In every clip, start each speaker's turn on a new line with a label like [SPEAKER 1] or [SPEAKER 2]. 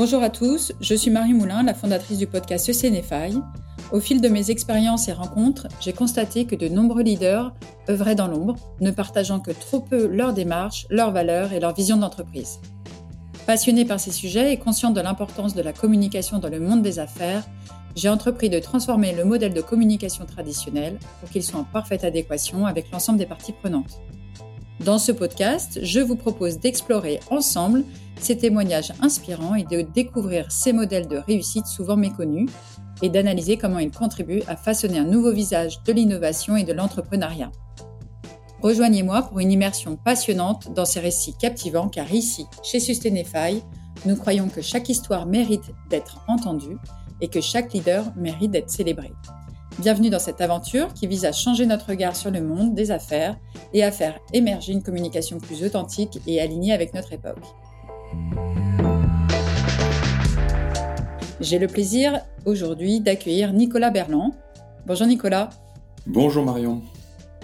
[SPEAKER 1] Bonjour à tous, je suis Marie Moulin, la fondatrice du podcast Sénéfaille. Au fil de mes expériences et rencontres, j'ai constaté que de nombreux leaders œuvraient dans l'ombre, ne partageant que trop peu leur démarche, leurs valeurs et leur vision d'entreprise. Passionné par ces sujets et consciente de l'importance de la communication dans le monde des affaires, j'ai entrepris de transformer le modèle de communication traditionnel pour qu'il soit en parfaite adéquation avec l'ensemble des parties prenantes. Dans ce podcast, je vous propose d'explorer ensemble ces témoignages inspirants et de découvrir ces modèles de réussite souvent méconnus et d'analyser comment ils contribuent à façonner un nouveau visage de l'innovation et de l'entrepreneuriat. Rejoignez-moi pour une immersion passionnante dans ces récits captivants car ici, chez Sustainify, nous croyons que chaque histoire mérite d'être entendue et que chaque leader mérite d'être célébré. Bienvenue dans cette aventure qui vise à changer notre regard sur le monde des affaires et à faire émerger une communication plus authentique et alignée avec notre époque. J'ai le plaisir aujourd'hui d'accueillir Nicolas Berland. Bonjour Nicolas.
[SPEAKER 2] Bonjour Marion.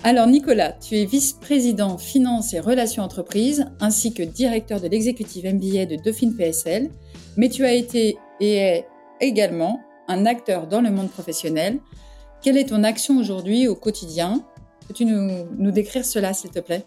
[SPEAKER 1] Alors Nicolas, tu es vice-président finance et relations entreprises ainsi que directeur de l'exécutif MBA de Dauphine PSL, mais tu as été et es également un acteur dans le monde professionnel quelle est ton action aujourd'hui au quotidien? Peux-tu nous, décrire cela, s'il te plaît?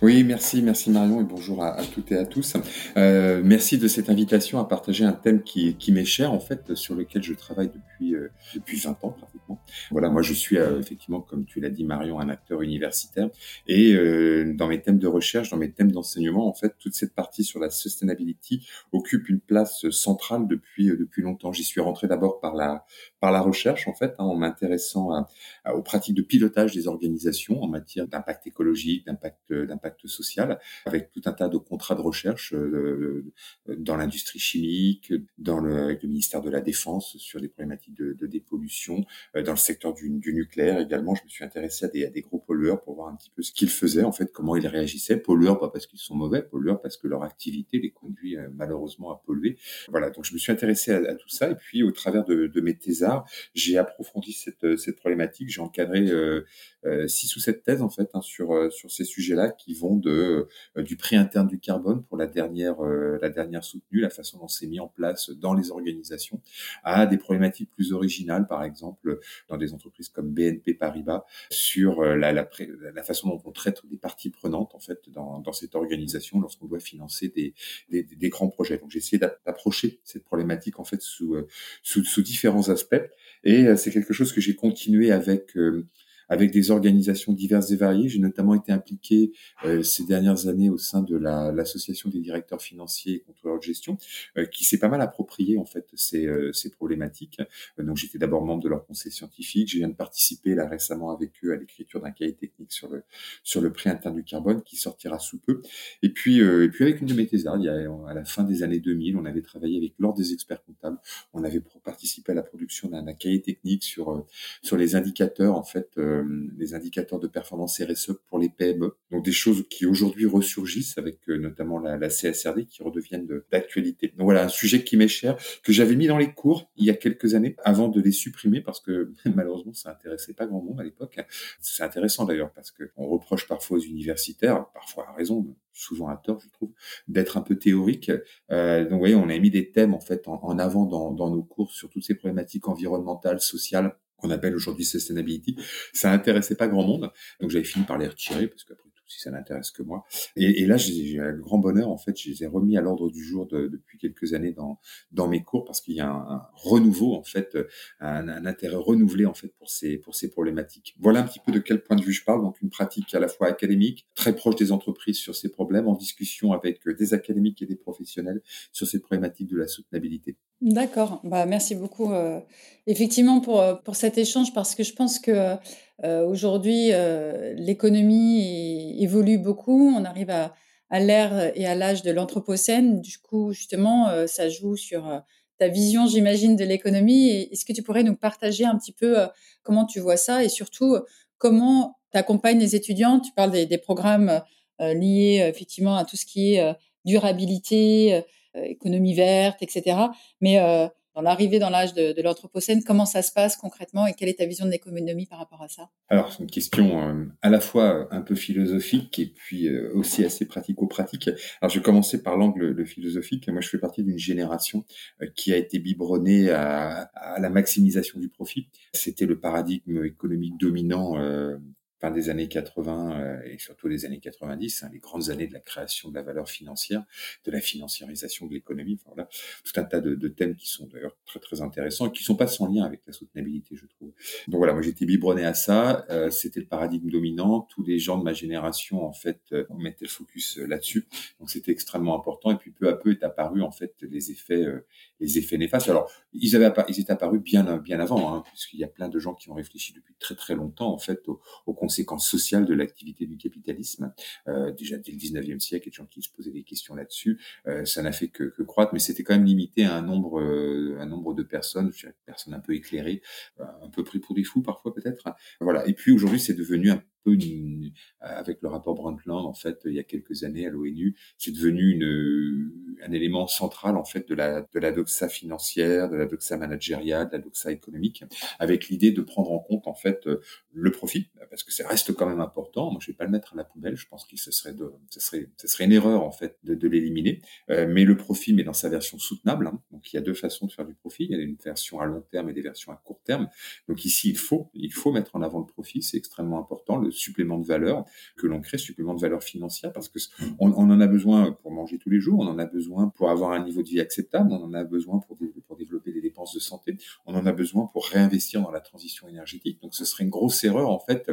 [SPEAKER 2] Oui, merci, merci Marion et bonjour à, toutes et à tous. Euh, merci de cette invitation à partager un thème qui, qui m'est cher en fait, sur lequel je travaille depuis euh, depuis 20 ans pratiquement. Voilà, moi je suis euh, effectivement, comme tu l'as dit Marion, un acteur universitaire et euh, dans mes thèmes de recherche, dans mes thèmes d'enseignement, en fait, toute cette partie sur la sustainability occupe une place centrale depuis depuis longtemps. J'y suis rentré d'abord par la par la recherche en fait, hein, en m'intéressant aux pratiques de pilotage des organisations en matière d'impact écologique, d'impact d'impact social, avec tout un tas de contrats de recherche euh, dans l'industrie chimique, dans le, avec le ministère de la Défense sur des problématiques de, de dépollution, euh, dans le secteur du, nucléaire également. Je me suis intéressé à des, gros pollueurs pour voir un petit peu ce qu'ils faisaient, en fait, comment ils réagissaient. Pollueurs, pas parce qu'ils sont mauvais, pollueurs parce que leur activité les conduit euh, malheureusement à polluer. Voilà, donc je me suis intéressé à, tout ça et puis au travers de, de mes thésards, j'ai approfondi cette, cette problématique. J'ai encadré euh, six ou sept thèses en fait hein, sur sur ces sujets-là qui vont de euh, du prix interne du carbone pour la dernière euh, la dernière soutenue, la façon dont c'est mis en place dans les organisations, à des problématiques plus originales, par exemple dans des entreprises comme BNP Paribas sur euh, la, la, la façon dont on traite des parties prenantes en fait dans, dans cette organisation lorsqu'on doit financer des, des, des, grands projets. Donc j'ai essayé d'approcher cette problématique en fait sous, sous, sous différents aspects et c'est quelque chose que j'ai continué avec avec des organisations diverses et variées. J'ai notamment été impliqué euh, ces dernières années au sein de l'association des directeurs financiers et contrôleurs de gestion, euh, qui s'est pas mal approprié en fait ces, euh, ces problématiques. donc j'étais d'abord membre de leur conseil scientifique. Je viens de participer là récemment avec eux à l'écriture d'un cahier technique sur le sur le prix interne du carbone qui sortira sous peu. Et puis et puis avec une de mes a, à la fin des années 2000, on avait travaillé avec l'ordre des experts comptables. On avait participé à la production d'un cahier technique sur sur les indicateurs en fait euh, les indicateurs de performance RSE pour les PME. Donc des choses qui aujourd'hui ressurgissent avec euh, notamment la, CSRD qui redeviennent d'actualité. Donc voilà, un sujet qui m'est cher, que j'avais mis dans les cours il y a quelques années avant de les supprimer parce que malheureusement ça intéressait pas grand monde à l'époque. C'est intéressant d'ailleurs parce que on reproche parfois aux universitaires, parfois à raison, souvent à tort, je trouve, d'être un peu théorique. Euh, donc, vous voyez, on a mis des thèmes en fait en, avant dans, nos cours sur toutes ces problématiques environnementales, sociales, qu'on appelle aujourd'hui sustainability, ça intéressait pas grand monde. Donc j'avais fini par les retirer parce qu'après si ça n'intéresse que moi. Et, là, j'ai un grand bonheur en fait, je les ai remis à l'ordre du jour de, depuis quelques années dans mes cours parce qu'il y a un, renouveau en fait, un, intérêt renouvelé en fait pour ces pour ces problématiques. Voilà un petit peu de quel point de vue je parle. Donc une pratique à la fois académique, très proche des entreprises sur ces problèmes, en discussion avec des académiques et des professionnels sur ces problématiques de la soutenabilité.
[SPEAKER 1] D'accord. Bah, merci beaucoup, euh, effectivement, pour, euh, pour cet échange, parce que je pense que euh, aujourd'hui, euh, l'économie évolue beaucoup. On arrive à, à l'ère et à l'âge de l'anthropocène. Du coup, justement, euh, ça joue sur euh, ta vision, j'imagine, de l'économie. Est-ce que tu pourrais nous partager un petit peu comment tu vois ça et surtout comment tu accompagnes les étudiants? Tu parles des, des programmes liés effectivement à tout ce qui est durabilité euh, économie verte, etc. Mais euh, dans l'arrivée dans l'âge de, de l'Anthropocène. Comment ça se passe concrètement et quelle est ta vision de l'économie par rapport à ça?
[SPEAKER 2] Alors, c'est une question euh, à la fois un peu philosophique et puis euh, aussi assez pratico-pratique. Alors, je vais commencer par l'angle philosophique. Moi, je fais partie d'une génération euh, qui a été biberonnée à, la maximisation du profit. C'était le paradigme économique dominant fin des années 80 euh, et surtout les années 90, hein, les grandes années de la création de la valeur financière, de la financiarisation de l'économie. Enfin, tout un tas de, thèmes qui sont d'ailleurs très très intéressants et qui sont pas sans lien avec la soutenabilité, je trouve. Donc voilà, moi j'étais biberonné à ça. Euh, C'était le paradigme dominant. Tous les gens de ma génération en fait euh, mettaient le focus là-dessus. Donc c'était extrêmement important. Et puis peu à peu est apparu en fait les effets les effets néfastes. Alors ils avaient ils étaient apparus bien bien avant, hein, puisqu'il y a plein de gens qui ont réfléchi depuis très très longtemps en fait au, au conséquences sociales de l'activité du capitalisme. Euh, déjà dès le 19e siècle, il y a des gens qui se posaient des questions là-dessus. Euh, ça n'a fait que, croître, mais c'était quand même limité à un nombre, euh, un nombre de personnes, je personnes un peu éclairées, un peu pris pour des fous parfois peut-être. Voilà. Et puis aujourd'hui, c'est devenu un peu une, avec le rapport Brundtland en fait il y a quelques années à l'ONU, c'est devenu une, un élément central en fait de la de la doxa financière, de la doxa managériale, de la doxa économique, avec l'idée de prendre en compte en fait le profit parce que c'est reste quand même important. Moi, je vais pas le mettre à la poubelle. Je pense que ce serait de, ce serait, ce serait une erreur en fait de, de l'éliminer. Euh, mais le profit, mais dans sa version soutenable. Hein. Donc, il y a deux façons de faire du profit. Il y a une version à long terme et des versions à court terme. Donc ici, il faut, il faut mettre en avant le profit. C'est extrêmement important. Supplément de valeur que l'on crée, supplément de valeur financière, parce que on, en a besoin pour manger tous les jours. On en a besoin pour avoir un niveau de vie acceptable. On en a besoin pour, pour développer des dépenses de santé. On en a besoin pour réinvestir dans la transition énergétique. Donc, ce serait une grosse erreur en fait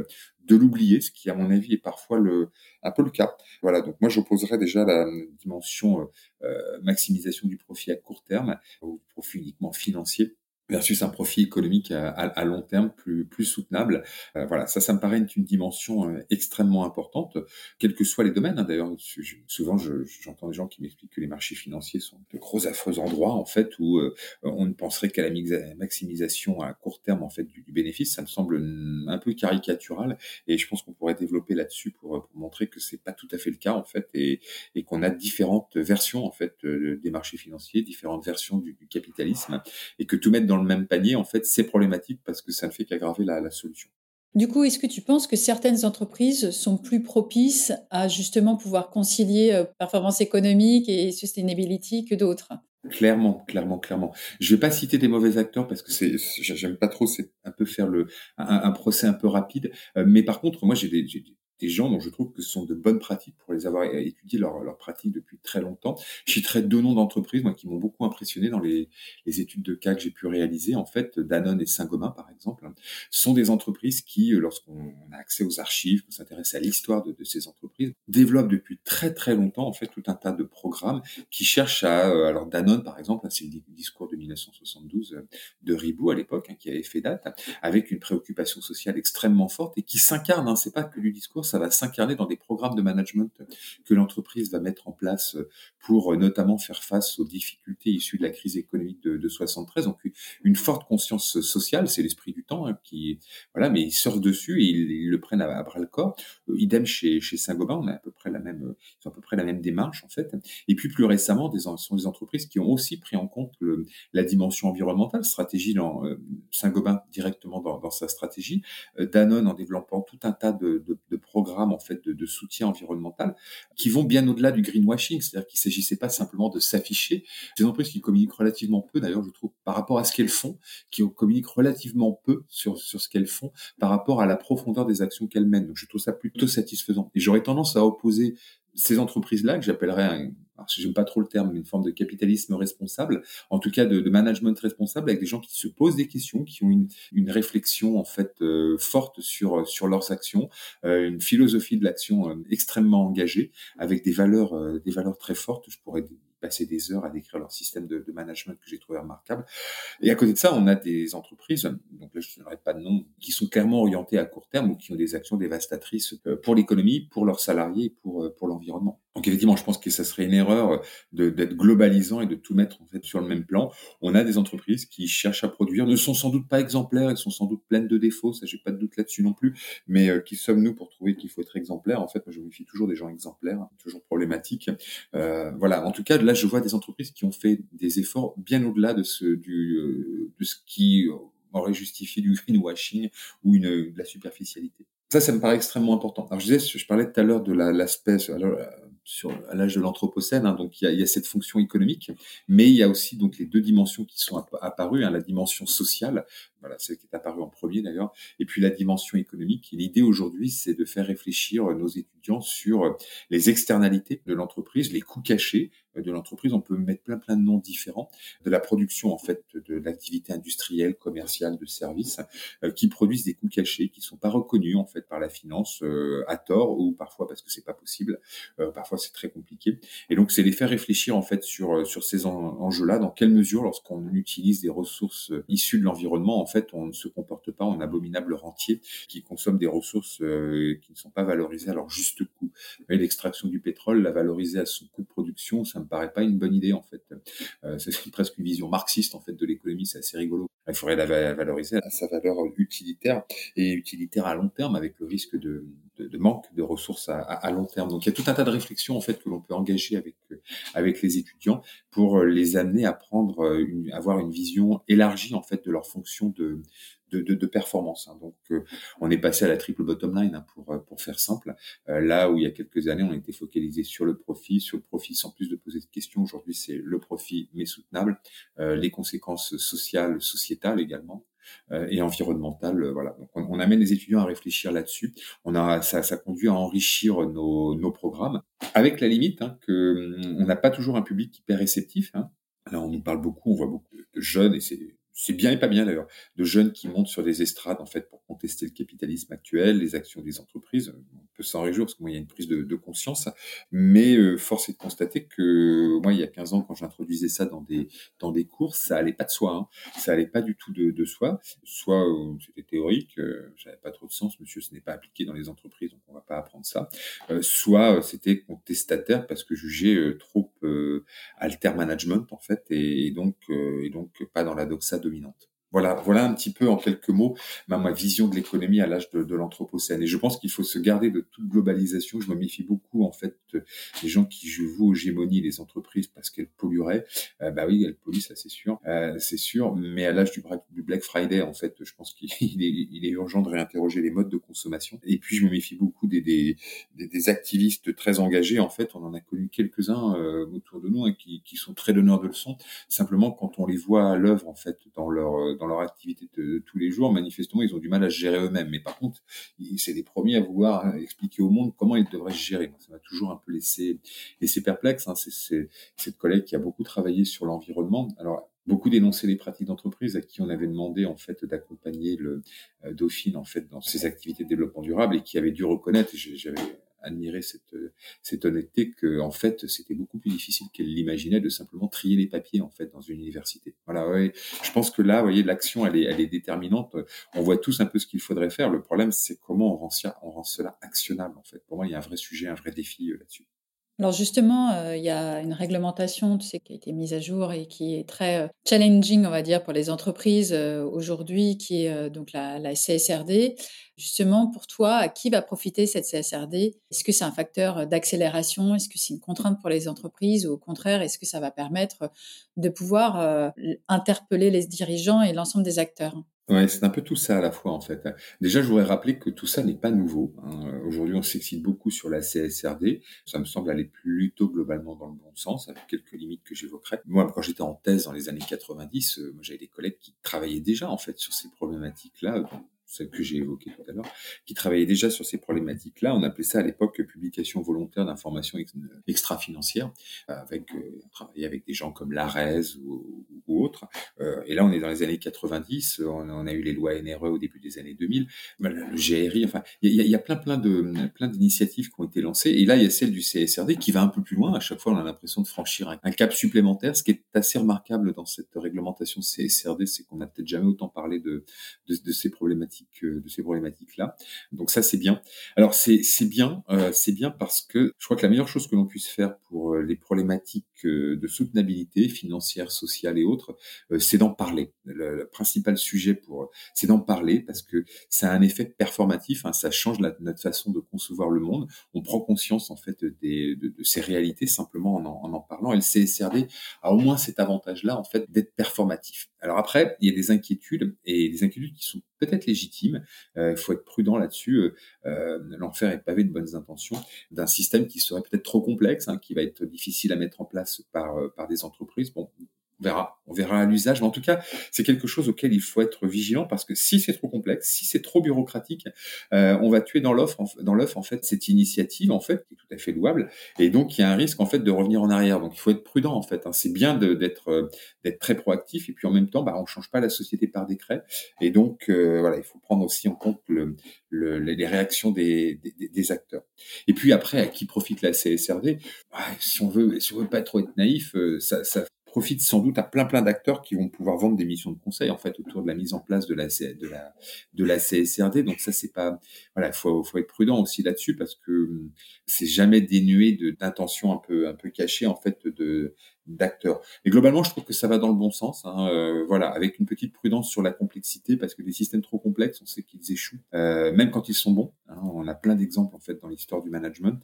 [SPEAKER 2] de l'oublier, ce qui à mon avis est parfois le, un peu le cas. Voilà, donc moi j'opposerais déjà la dimension euh, euh, maximisation du profit à court terme au profit uniquement financier versus un profit économique à, long terme plus, plus soutenable. Euh, voilà, ça, ça me paraît une, une dimension euh, extrêmement importante, quels que soient les domaines. Hein. D'ailleurs, souvent, j'entends des gens qui m'expliquent que les marchés financiers sont de gros affreux endroits, en fait, où euh, on ne penserait qu'à la maximisation à court terme, en fait, du, bénéfice. Ça me semble un peu caricatural, et je pense qu'on pourrait développer là-dessus pour, montrer que c'est pas tout à fait le cas, en fait, et, qu'on a différentes versions, en fait, des marchés financiers, différentes versions du, du capitalisme, et que tout mettre dans le même panier, en fait, c'est problématique parce que ça ne fait qu'aggraver la, la solution.
[SPEAKER 1] Du coup, est-ce que tu penses que certaines entreprises sont plus propices à justement pouvoir concilier euh, performance économique et sustainability que d'autres?
[SPEAKER 2] Clairement, clairement, clairement. Je vais pas citer des mauvais acteurs parce que c'est, j'aime pas trop, c'est un peu faire le un, un, procès un peu rapide. Euh, mais par contre, moi, j'ai des, des gens dont je trouve que ce sont de bonnes pratiques pour les avoir étudié leurs leur pratiques depuis très longtemps. Je citerai deux noms d'entreprises moi qui m'ont beaucoup impressionné dans les, les, études de cas que j'ai pu réaliser. En fait, Danone et Saint-Gobain, par exemple, sont des entreprises qui, lorsqu'on a accès aux archives, qu'on s'intéresse à l'histoire de, ces entreprises, développent depuis très très longtemps en fait tout un tas de programmes qui cherchent à, euh, alors Danone par exemple, c'est le discours 1972 euh, de Ribou à l'époque hein, qui avait fait date, avec une préoccupation sociale extrêmement forte et qui s'incarne. Hein, c'est pas que du discours ça va s'incarner dans des programmes de management que l'entreprise va mettre en place pour euh, notamment faire face aux difficultés issues de la crise économique de, de 73. Donc une forte conscience sociale, c'est l'esprit du temps hein, qui voilà, mais ils sortent dessus et ils, le prennent à, bras le corps. Euh, idem chez, chez Saint-Gobain, on a à peu près la même, à peu près la même démarche en fait. Et puis plus récemment, des sont des entreprises qui ont aussi pris en compte le, la dimension environnementale, stratégie dans euh, Saint-Gobain directement dans, sa stratégie, Danone en développant tout un tas de, programmes en fait de, soutien environnemental qui vont bien au-delà du greenwashing, c'est-à-dire qu'il s'agissait pas simplement de s'afficher. Des entreprises qui communiquent relativement peu, d'ailleurs, je trouve, par rapport à ce qu'elles font, qui communiquent relativement peu sur sur ce qu'elles font par rapport à la profondeur des actions qu'elles mènent. Donc, je trouve ça plutôt satisfaisant. Et j'aurais tendance à opposer ces entreprises-là, que j'appellerais un, j'aime pas trop le terme, mais une forme de capitalisme responsable, en tout cas de, de, management responsable, avec des gens qui se posent des questions, qui ont une, une réflexion en fait euh, forte sur sur leurs actions, euh, une philosophie de l'action euh, extrêmement engagée, avec des valeurs euh, des valeurs très fortes. Je pourrais passer des heures à décrire leur système de, management que j'ai trouvé remarquable. Et à côté de ça, on a des entreprises, donc là je ne pas de nom, qui sont clairement orientées à court terme ou qui ont des actions dévastatrices euh, pour l'économie, pour leurs salariés, pour pour l'environnement. Donc effectivement, je pense que ça serait une erreur d'être globalisant et de tout mettre en fait sur le même plan. On a des entreprises qui cherchent à produire, ne sont sans doute pas exemplaires, elles sont sans doute pleines de défauts, ça j'ai pas de doute là-dessus non plus, mais euh, qui sommes-nous pour trouver qu'il faut être exemplaire En fait, moi je me fie toujours des gens exemplaires, toujours problématiques. Euh, voilà, en tout cas là je vois des entreprises qui ont fait des efforts bien au-delà de ce du euh, de ce qui aurait justifié du greenwashing ou une, de la superficialité. Ça, ça me paraît extrêmement important. Alors, je disais, je parlais tout à l'heure de l'aspect, sur à l'âge de l'anthropocène. Hein, donc il y, a, il y, a, cette fonction économique, mais il y a aussi donc les deux dimensions qui sont apparues, hein, la dimension sociale, voilà, celle qui est apparue en premier d'ailleurs, et puis la dimension économique. L'idée aujourd'hui, c'est de faire réfléchir nos étudiants sur les externalités de l'entreprise, les coûts cachés de l'entreprise. On peut mettre plein plein de noms différents de la production en fait de l'activité industrielle, commerciale, de services euh, qui produisent des coûts cachés qui sont pas reconnus en fait par la finance euh, à tort ou parfois parce que c'est pas possible. Euh, parfois c'est très compliqué. Et donc, c'est les faire réfléchir en fait sur sur ces enjeux-là. Dans quelle mesure, lorsqu'on utilise des ressources issues de l'environnement, en fait, on ne se comporte pas en abominable rentier qui consomme des ressources qui ne sont pas valorisées à leur juste coût. L'extraction du pétrole, la valoriser à son coût de production, ça me paraît pas une bonne idée en fait. c'est presque une vision marxiste en fait de l'économie. C'est assez rigolo. Il faudrait la valoriser à sa valeur utilitaire et utilitaire à long terme avec le risque de, de, manque de ressources à, à, long terme. Donc il y a tout un tas de réflexions en fait que l'on peut engager avec avec les étudiants pour les amener à prendre une, avoir une vision élargie en fait de leur fonction de de, de, de performance. Hein. Donc, on est passé à la triple bottom line hein, pour pour faire simple. là où il y a quelques années, on était focalisé sur le profit, sur le profit sans plus de poser de questions. Aujourd'hui, c'est le profit mais soutenable, les conséquences sociales, sociétales également, euh, et environnementale. Euh, voilà. Donc on, amène les étudiants à réfléchir là-dessus. On a ça, ça conduit à enrichir nos, nos programmes, avec la limite hein, que hum, on n'a pas toujours un public hyper réceptif. Hein. Là, on nous parle beaucoup, on voit beaucoup de jeunes et c'est c'est bien et pas bien d'ailleurs, de jeunes qui montent sur des estrades en fait pour contester le capitalisme actuel, les actions des entreprises. On peut s'en réjouir parce qu'il y a une prise de, de conscience, mais euh, force est de constater que moi il y a 15 ans quand j'introduisais ça dans des dans des cours, ça allait pas de soi, hein. ça allait pas du tout de, de soi. Soit euh, c'était théorique, euh, j'avais pas trop de sens, monsieur, ce n'est pas appliqué dans les entreprises, donc on va pas apprendre ça. Euh, soit c'était contestataire parce que jugé trop alter management en fait, et, et donc et donc pas dans la doxa dominante. Voilà, voilà un petit peu en quelques mots ma, ma vision de l'économie à l'âge de, de l'anthropocène. Et je pense qu'il faut se garder de toute globalisation. Je me méfie beaucoup en fait des gens qui jouent aux gémonies les entreprises parce qu'elles pollueraient. Euh, bah oui, elles polluent, ça c'est sûr, euh, c'est sûr. Mais à l'âge du, Black Friday, en fait, je pense qu'il est, il est, urgent de réinterroger les modes de consommation. Et puis je me méfie beaucoup des, des, des, activistes très engagés. En fait, on en a connu quelques-uns euh, autour de nous hein, qui, qui sont très donneurs de leçons. Simplement, quand on les voit à l'œuvre en fait dans leur dans leur activité de, tous les jours, manifestement, ils ont du mal à se gérer eux-mêmes. Mais par contre, c'est les premiers à vouloir hein, expliquer au monde comment ils devraient se gérer. Ça m'a toujours un peu laissé, laissé perplexe. Hein. C'est cette collègue qui a beaucoup travaillé sur l'environnement. Alors, beaucoup dénoncé les pratiques d'entreprise à qui on avait demandé en fait d'accompagner le euh, Dauphine en fait dans ses activités de développement durable et qui avait dû reconnaître, j'avais admirer cette, cette honnêteté que en fait c'était beaucoup plus difficile qu'elle l'imaginait de simplement trier les papiers en fait dans une université. Voilà, ouais. Je pense que là, voyez, l'action elle est, elle est déterminante. On voit tous un peu ce qu'il faudrait faire. Le problème, c'est comment on rend, on rend cela actionnable en fait. Pour moi, il y a un vrai sujet, un vrai défi euh, là-dessus.
[SPEAKER 1] Alors justement, euh, il y a une réglementation, tu sais, qui a été mise à jour et qui est très euh, challenging, on va dire, pour les entreprises euh, aujourd'hui, qui est donc la, la, CSRD. Justement, pour toi, à qui va profiter cette CSRD Est-ce que c'est un facteur d'accélération? Est-ce que c'est une contrainte pour les entreprises Ou au contraire, est-ce que ça va permettre de pouvoir interpeller les dirigeants et l'ensemble des acteurs?
[SPEAKER 2] Ouais, c'est un peu tout ça à la fois en fait. Déjà, je voudrais rappeler que tout ça n'est pas nouveau. Hein. Aujourd'hui, on s'excite beaucoup sur la CSRD. Ça me semble aller plutôt globalement dans le bon sens, avec quelques limites que j'évoquerai. Moi, quand j'étais en thèse dans les années 90, euh, j'avais des collègues qui travaillaient déjà en fait sur ces problématiques-là celle que j'ai évoquée tout à l'heure, qui travaillait déjà sur ces problématiques-là. On appelait ça à l'époque publication volontaire d'informations extra-financières, avec euh, travailler avec des gens comme l'ARES ou, ou. Euh, et là, on est dans les années 90, on, on, a eu les lois NRE au début des années 2000, le GRI, enfin, il y, a plein plein de plein d'initiatives qui ont été lancées. Et là, il y a celle du CSRD qui va un peu plus loin. À chaque fois, on a l'impression de franchir un, cap supplémentaire. Ce qui est assez remarquable dans cette réglementation CSRD, c'est qu'on n'a peut-être jamais autant parlé de, ces problématiques problématiques de ces problématiques là. Donc ça c'est bien. Alors c'est bien c'est bien parce que je crois que la meilleure chose que l'on puisse faire pour les problématiques de soutenabilité financière, sociale et autres, c'est d'en parler. Le, principal sujet pour c'est d'en parler parce que ça a un effet performatif. Hein, ça change notre façon de concevoir le monde. On prend conscience en fait de, ces réalités simplement en en, parlant. Et le CSRD a au moins cet avantage-là en fait d'être performatif. Alors après, il y a des inquiétudes et des inquiétudes qui sont peut-être légitimes. Il euh, faut être prudent là-dessus. Euh, euh, L'enfer est pavé de bonnes intentions d'un système qui serait peut-être trop complexe, hein, qui va être difficile à mettre en place par par des entreprises. Bon, on verra, on verra à l'usage. Mais en tout cas, c'est quelque chose auquel il faut être vigilant parce que si c'est trop complexe, si c'est trop bureaucratique, euh, on va tuer dans l'offre, dans l'œuf en fait cette initiative en fait qui est tout à fait louable. Et donc il y a un risque en fait de revenir en arrière. Donc il faut être prudent en fait. Hein. C'est bien d'être euh, d'être très proactif et puis en même temps, bah, on change pas la société par décret. Et donc euh, voilà, il faut prendre aussi en compte le, le, les réactions des, des, des, acteurs. Et puis après, à qui profite la CSRD bah, Si on veut, si on veut pas trop être naïf, euh, ça, ça profite sans doute à plein plein d'acteurs qui vont pouvoir vendre des missions de conseil en fait autour de la mise en place de la de la de la CSRD. Donc ça c'est pas voilà, faut faut être prudent aussi là-dessus parce que hum, c'est jamais dénué d'intentions un peu un peu cachées en fait de d'acteurs. Et globalement, je trouve que ça va dans le bon sens. Hein, euh, voilà, avec une petite prudence sur la complexité, parce que des systèmes trop complexes, on sait qu'ils échouent, euh, même quand ils sont bons. Hein, on a plein d'exemples en fait dans l'histoire du management,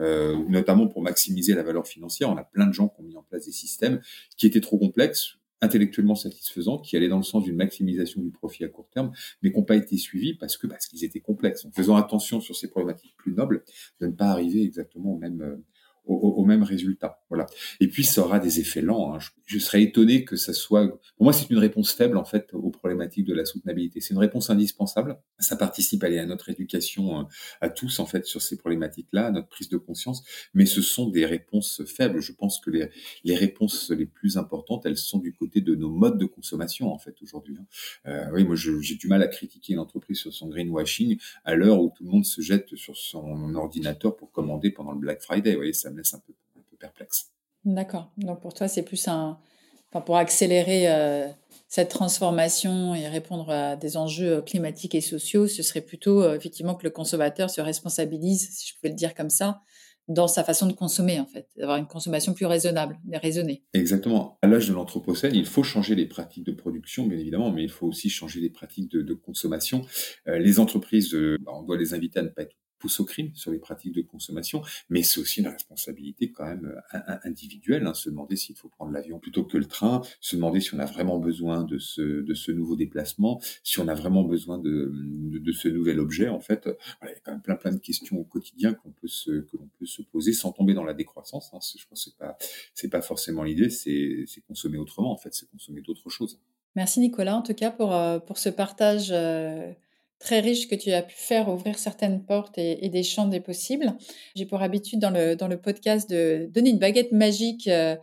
[SPEAKER 2] euh, notamment pour maximiser la valeur financière. On a plein de gens qui ont des systèmes qui étaient trop complexes intellectuellement satisfaisants, qui allaient dans le sens d'une maximisation du profit à court terme, mais qui n'ont pas été suivis parce que parce qu'ils étaient complexes. En faisant attention sur ces problématiques plus nobles, de ne pas arriver exactement au même au, même résultat. Voilà. Et puis ça aura des effets lents. Hein. Je, je, serais étonné que ça soit. Pour moi, c'est une réponse faible en fait aux problématiques de la soutenabilité. C'est une réponse indispensable. Ça participe à, à notre éducation euh, à tous en fait sur ces problématiques-là, à notre prise de conscience. Mais ce sont des réponses faibles. Je pense que les, les réponses les plus importantes, elles sont du côté de nos modes de consommation en fait aujourd'hui. Hein. Euh, oui, moi j'ai du mal à critiquer une entreprise sur son greenwashing à l'heure où tout le monde se jette sur son ordinateur pour commander pendant le Black Friday. Vous voyez, ça laisse un peu, perplexe.
[SPEAKER 1] D'accord. Donc pour toi, c'est plus un, enfin, pour accélérer euh, cette transformation et répondre à des enjeux climatiques et sociaux, ce serait plutôt euh, effectivement que le consommateur se responsabilise, si je pouvais le dire comme ça, dans sa façon de consommer, en fait, d'avoir une consommation plus raisonnable, raisonnée.
[SPEAKER 2] Exactement. À l'âge de l'anthropocène, il faut changer les pratiques de production, bien évidemment, mais il faut aussi changer les pratiques de, de consommation. Euh, les entreprises, euh, bah, on doit les inviter à ne pas être pousse au crime sur les pratiques de consommation, mais c'est aussi une responsabilité quand même euh, individuelle, hein, se demander s'il faut prendre l'avion plutôt que le train, se demander si on a vraiment besoin de ce, nouveau déplacement, si on a vraiment besoin de, ce nouvel objet, en fait, il y a quand même plein plein de questions au quotidien qu'on peut se, poser sans tomber dans la décroissance. Hein, je pense que c'est pas, pas forcément l'idée, c'est, consommer autrement, en fait, c'est consommer d'autres choses.
[SPEAKER 1] Merci Nicolas, en tout cas, pour, euh, ce partage. Euh très riche que tu as pu faire ouvrir certaines portes et, des champs des possibles. J'ai pour habitude dans le, dans le podcast de donner une baguette magique euh,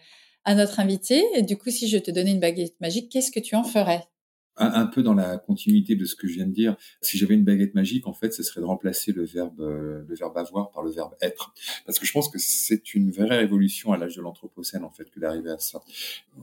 [SPEAKER 1] à notre invité. Et du coup, si je te donnais une baguette magique, qu'est-ce que tu en ferais?
[SPEAKER 2] Un, peu dans la continuité de ce que je viens de dire, si j'avais une baguette magique, en fait, ce serait de remplacer le verbe euh, le verbe avoir par le verbe être, parce que je pense que c'est une vraie révolution à l'âge de l'anthropocène, en fait, que d'arriver à ça.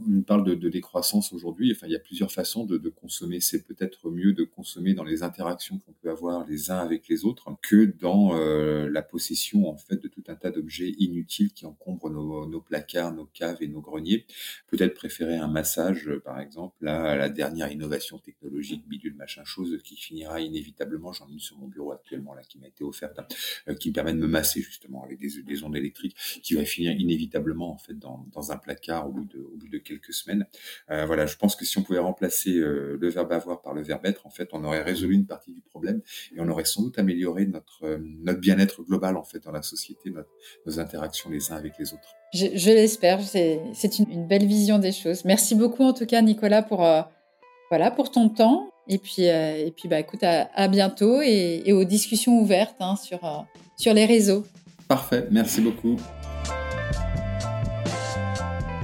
[SPEAKER 2] On parle de, décroissance aujourd'hui. Enfin, il y a plusieurs façons de, consommer. C'est peut-être mieux de consommer dans les interactions qu'on peut avoir les uns avec les autres que dans euh, la possession, en fait, de tout un tas d'objets inutiles qui encombrent nos, nos, placards, nos caves et nos greniers. Peut-être préférer un massage, par exemple, à la dernière innovation technologique, bidule, machin chose, qui finira inévitablement, j'en ai une sur mon bureau actuellement là, qui m'a été offerte, hein, euh, qui me permet de me masser justement avec des, des, ondes électriques, qui va finir inévitablement en fait dans, dans un placard au bout de, au bout de quelques semaines. Euh, voilà, je pense que si on pouvait remplacer euh, le verbe avoir par le verbe être, en fait, on aurait résolu une partie du problème et on aurait sans doute amélioré notre, notre bien-être global en fait dans la société, nos interactions les uns avec les autres.
[SPEAKER 1] Je, je l'espère, c'est une, une, belle vision des choses. Merci beaucoup en tout cas Nicolas pour voilà pour ton temps. Et puis, euh, et puis bah, écoute, à, à bientôt et, et, aux discussions ouvertes hein, sur, euh, sur les réseaux.
[SPEAKER 2] Parfait, merci beaucoup.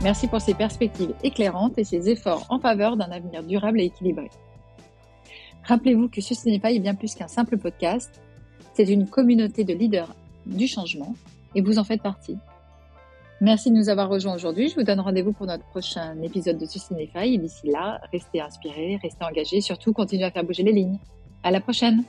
[SPEAKER 1] Merci pour ces perspectives éclairantes et ces efforts en faveur d'un avenir durable et équilibré. Rappelez-vous que ce n'est pas bien plus qu'un simple podcast, c'est une communauté de leaders du changement et vous en faites partie. Merci de nous avoir rejoints aujourd'hui. Je vous donne rendez-vous pour notre prochain épisode de Sustinify. Et d'ici là, restez inspirés, restez engagés, surtout continuez à faire bouger les lignes. À la prochaine!